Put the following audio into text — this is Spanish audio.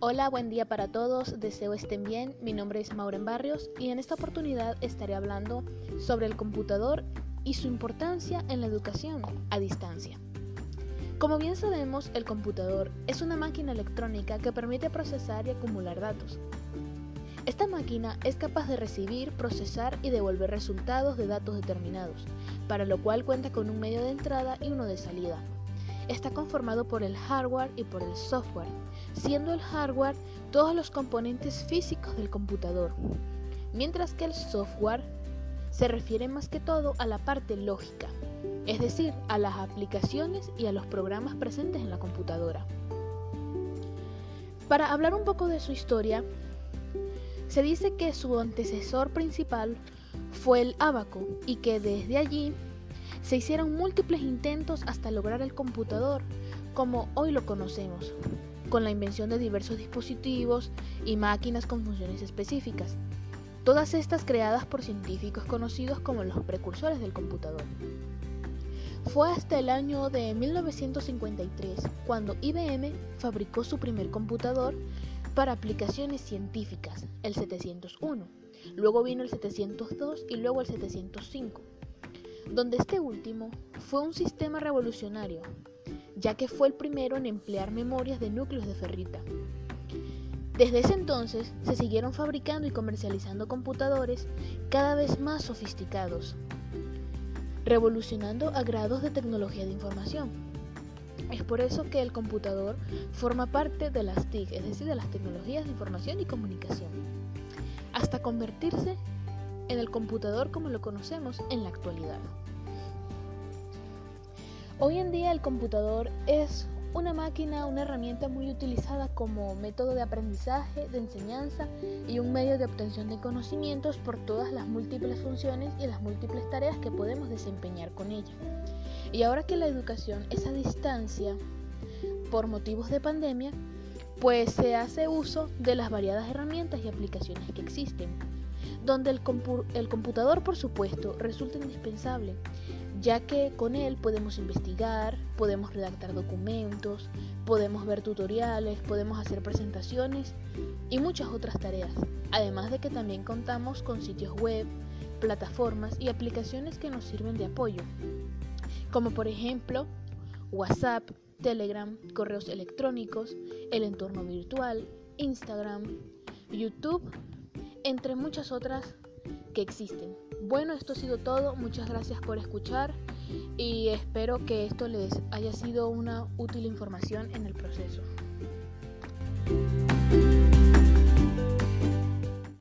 Hola, buen día para todos, deseo estén bien, mi nombre es Mauren Barrios y en esta oportunidad estaré hablando sobre el computador y su importancia en la educación a distancia. Como bien sabemos, el computador es una máquina electrónica que permite procesar y acumular datos. Esta máquina es capaz de recibir, procesar y devolver resultados de datos determinados, para lo cual cuenta con un medio de entrada y uno de salida, está conformado por el hardware y por el software, siendo el hardware todos los componentes físicos del computador, mientras que el software se refiere más que todo a la parte lógica, es decir, a las aplicaciones y a los programas presentes en la computadora. Para hablar un poco de su historia, se dice que su antecesor principal fue el abaco y que desde allí se hicieron múltiples intentos hasta lograr el computador como hoy lo conocemos, con la invención de diversos dispositivos y máquinas con funciones específicas, todas estas creadas por científicos conocidos como los precursores del computador. Fue hasta el año de 1953 cuando IBM fabricó su primer computador para aplicaciones científicas, el 701. Luego vino el 702 y luego el 705 donde este último fue un sistema revolucionario, ya que fue el primero en emplear memorias de núcleos de ferrita. Desde ese entonces se siguieron fabricando y comercializando computadores cada vez más sofisticados, revolucionando a grados de tecnología de información. Es por eso que el computador forma parte de las TIC, es decir, de las tecnologías de información y comunicación, hasta convertirse en el computador como lo conocemos en la actualidad. Hoy en día el computador es una máquina, una herramienta muy utilizada como método de aprendizaje, de enseñanza y un medio de obtención de conocimientos por todas las múltiples funciones y las múltiples tareas que podemos desempeñar con ella. Y ahora que la educación es a distancia por motivos de pandemia, pues se hace uso de las variadas herramientas y aplicaciones que existen donde el, computador, por supuesto, resulta indispensable, ya que con él podemos investigar, podemos redactar documentos, podemos ver tutoriales, podemos hacer presentaciones y muchas otras tareas, además de que también contamos con sitios web, plataformas y aplicaciones que nos sirven de apoyo, como por ejemplo WhatsApp, Telegram, correos electrónicos, el entorno virtual, Instagram, YouTube entre muchas otras que existen. Bueno, esto ha sido todo. Muchas gracias por escuchar y espero que esto les haya sido una útil información en el proceso.